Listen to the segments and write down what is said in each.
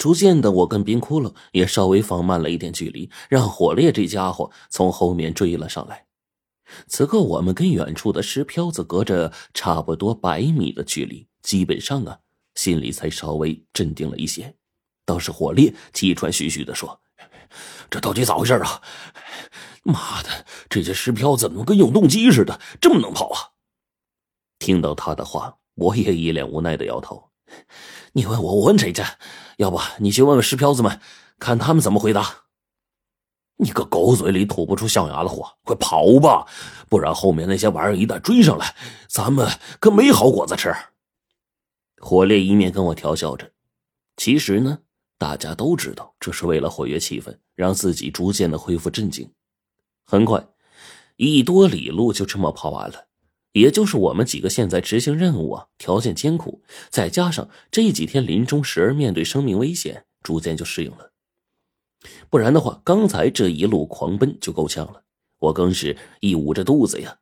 逐渐的，我跟冰窟窿也稍微放慢了一点距离，让火烈这家伙从后面追了上来。此刻，我们跟远处的石漂子隔着差不多百米的距离，基本上啊，心里才稍微镇定了一些。倒是火烈气喘吁吁的说：“这到底咋回事啊？妈的，这些石漂怎么跟永动机似的，这么能跑啊？”听到他的话，我也一脸无奈的摇头。你问我，我问谁去？要不你去问问石漂子们，看他们怎么回答。你个狗嘴里吐不出象牙的货，快跑吧！不然后面那些玩意儿一旦追上来，咱们可没好果子吃。火烈一面跟我调笑着，其实呢，大家都知道这是为了活跃气氛，让自己逐渐的恢复镇静。很快，一多里路就这么跑完了。也就是我们几个现在执行任务啊，条件艰苦，再加上这几天临终时而面对生命危险，逐渐就适应了。不然的话，刚才这一路狂奔就够呛了。我更是一捂着肚子呀，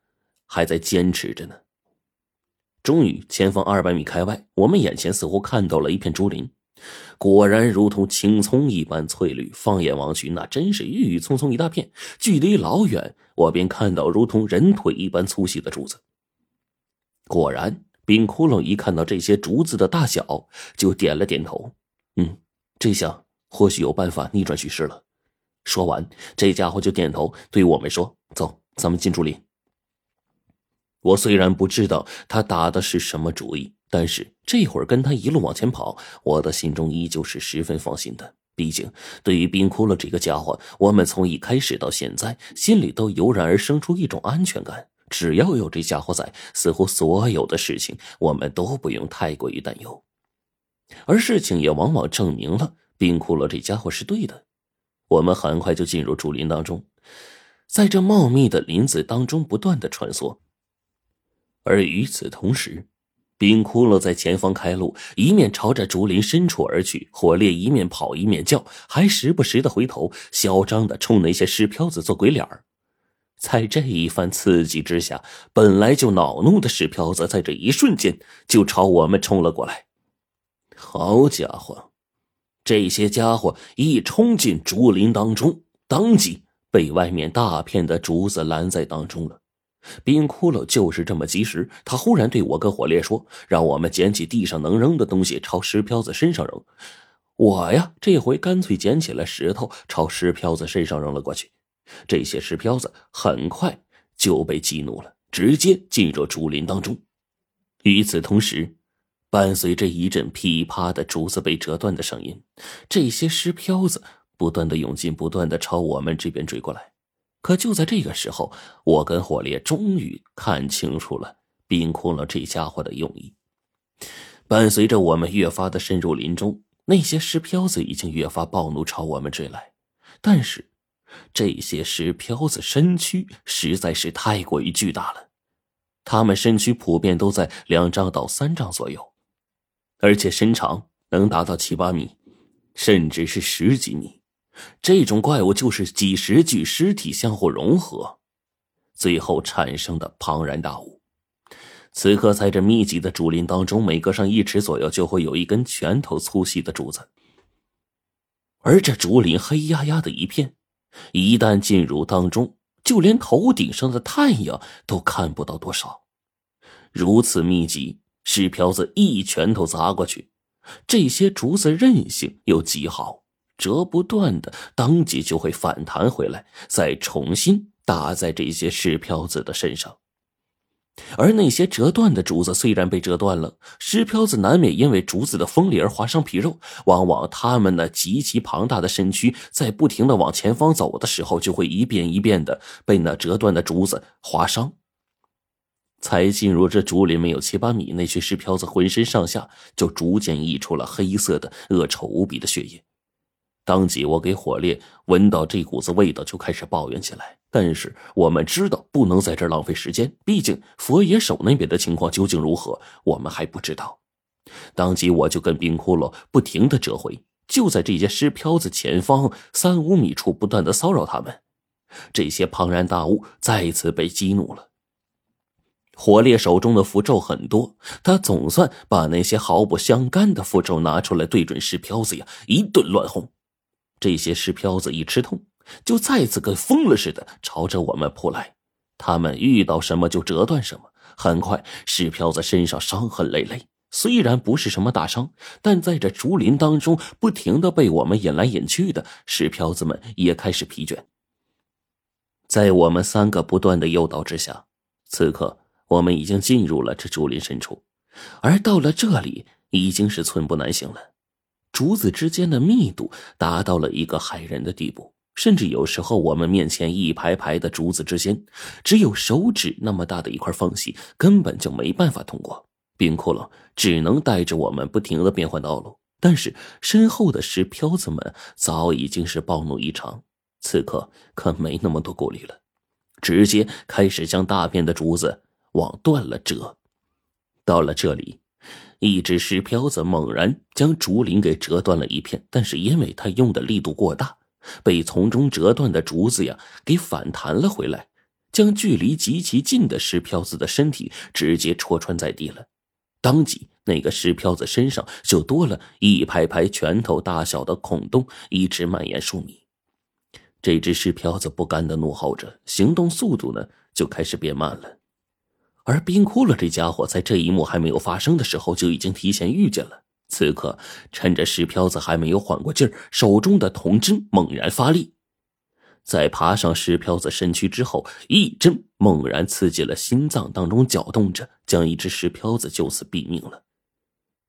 还在坚持着呢。终于，前方二百米开外，我们眼前似乎看到了一片竹林，果然如同青葱一般翠绿。放眼望去，那真是郁郁葱葱一大片。距离老远，我便看到如同人腿一般粗细的竹子。果然，冰窟窿一看到这些竹子的大小，就点了点头。嗯，这下或许有办法逆转局势了。说完，这家伙就点头对我们说：“走，咱们进竹林。”我虽然不知道他打的是什么主意，但是这会儿跟他一路往前跑，我的心中依旧是十分放心的。毕竟，对于冰窟窿这个家伙，我们从一开始到现在，心里都油然而生出一种安全感。只要有这家伙在，似乎所有的事情我们都不用太过于担忧。而事情也往往证明了冰窟窿这家伙是对的。我们很快就进入竹林当中，在这茂密的林子当中不断的穿梭。而与此同时，冰窟窿在前方开路，一面朝着竹林深处而去。火烈一面跑一面叫，还时不时的回头，嚣张的冲那些尸漂子做鬼脸儿。在这一番刺激之下，本来就恼怒的石漂子，在这一瞬间就朝我们冲了过来。好家伙，这些家伙一冲进竹林当中，当即被外面大片的竹子拦在当中了。冰窟窿就是这么及时，他忽然对我跟火烈说：“让我们捡起地上能扔的东西，朝石漂子身上扔。”我呀，这回干脆捡起了石头，朝石漂子身上扔了过去。这些石漂子很快就被激怒了，直接进入竹林当中。与此同时，伴随着一阵噼啪的竹子被折断的声音，这些石漂子不断的涌进，不断的朝我们这边追过来。可就在这个时候，我跟火烈终于看清楚了冰窟窿这家伙的用意。伴随着我们越发的深入林中，那些石漂子已经越发暴怒，朝我们追来。但是。这些石漂子身躯实在是太过于巨大了，他们身躯普遍都在两丈到三丈左右，而且身长能达到七八米，甚至是十几米。这种怪物就是几十具尸体相互融合，最后产生的庞然大物。此刻，在这密集的竹林当中，每隔上一尺左右就会有一根拳头粗细的竹子，而这竹林黑压压的一片。一旦进入当中，就连头顶上的太阳都看不到多少。如此密集，石瓢子一拳头砸过去，这些竹子韧性又极好，折不断的，当即就会反弹回来，再重新打在这些石瓢子的身上。而那些折断的竹子虽然被折断了，石漂子难免因为竹子的锋利而划伤皮肉。往往他们那极其庞大的身躯在不停的往前方走的时候，就会一遍一遍的被那折断的竹子划伤。才进入这竹林没有七八米，那群尸漂子浑身上下就逐渐溢出了黑色的、恶臭无比的血液。当即，我给火烈闻到这股子味道，就开始抱怨起来。但是我们知道不能在这儿浪费时间，毕竟佛爷手那边的情况究竟如何，我们还不知道。当即我就跟冰窟窿不停的折回，就在这些尸漂子前方三五米处不断的骚扰他们。这些庞然大物再一次被激怒了。火烈手中的符咒很多，他总算把那些毫不相干的符咒拿出来，对准石漂子呀一顿乱轰。这些尸漂子一吃痛，就再次跟疯了似的朝着我们扑来。他们遇到什么就折断什么。很快，石漂子身上伤痕累累，虽然不是什么大伤，但在这竹林当中不停的被我们引来引去的，石漂子们也开始疲倦。在我们三个不断的诱导之下，此刻。我们已经进入了这竹林深处，而到了这里已经是寸步难行了。竹子之间的密度达到了一个骇人的地步，甚至有时候我们面前一排排的竹子之间，只有手指那么大的一块缝隙，根本就没办法通过。冰窟窿只能带着我们不停的变换道路，但是身后的石漂子们早已经是暴怒异常，此刻可没那么多顾虑了，直接开始将大片的竹子。往断了折，到了这里，一只石漂子猛然将竹林给折断了一片，但是因为他用的力度过大，被从中折断的竹子呀给反弹了回来，将距离极其近的石漂子的身体直接戳穿在地了。当即，那个石漂子身上就多了一排排拳头大小的孔洞，一直蔓延数米。这只石漂子不甘的怒吼着，行动速度呢就开始变慢了。而冰窟窿这家伙在这一幕还没有发生的时候，就已经提前遇见了。此刻，趁着石漂子还没有缓过劲儿，手中的铜针猛然发力，在爬上石漂子身躯之后，一针猛然刺进了心脏当中，搅动着，将一只石漂子就此毙命了。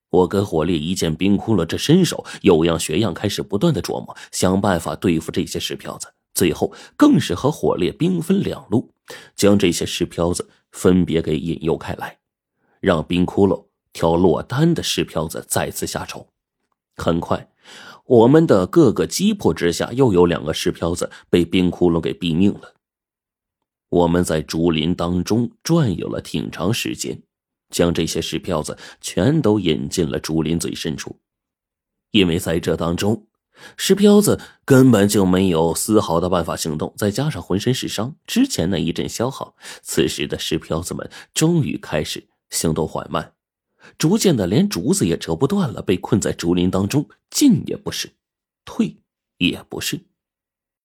我跟火烈一见冰窟窿这身手，有样学样，开始不断的琢磨，想办法对付这些石漂子。最后，更是和火烈兵分两路，将这些石漂子。分别给引诱开来，让冰窟窿挑落单的石漂子再次下手。很快，我们的各个击破之下，又有两个石漂子被冰窟窿给毙命了。我们在竹林当中转悠了挺长时间，将这些石漂子全都引进了竹林最深处，因为在这当中。石漂子根本就没有丝毫的办法行动，再加上浑身是伤，之前那一阵消耗，此时的石漂子们终于开始行动缓慢，逐渐的连竹子也折不断了，被困在竹林当中，进也不是，退也不是。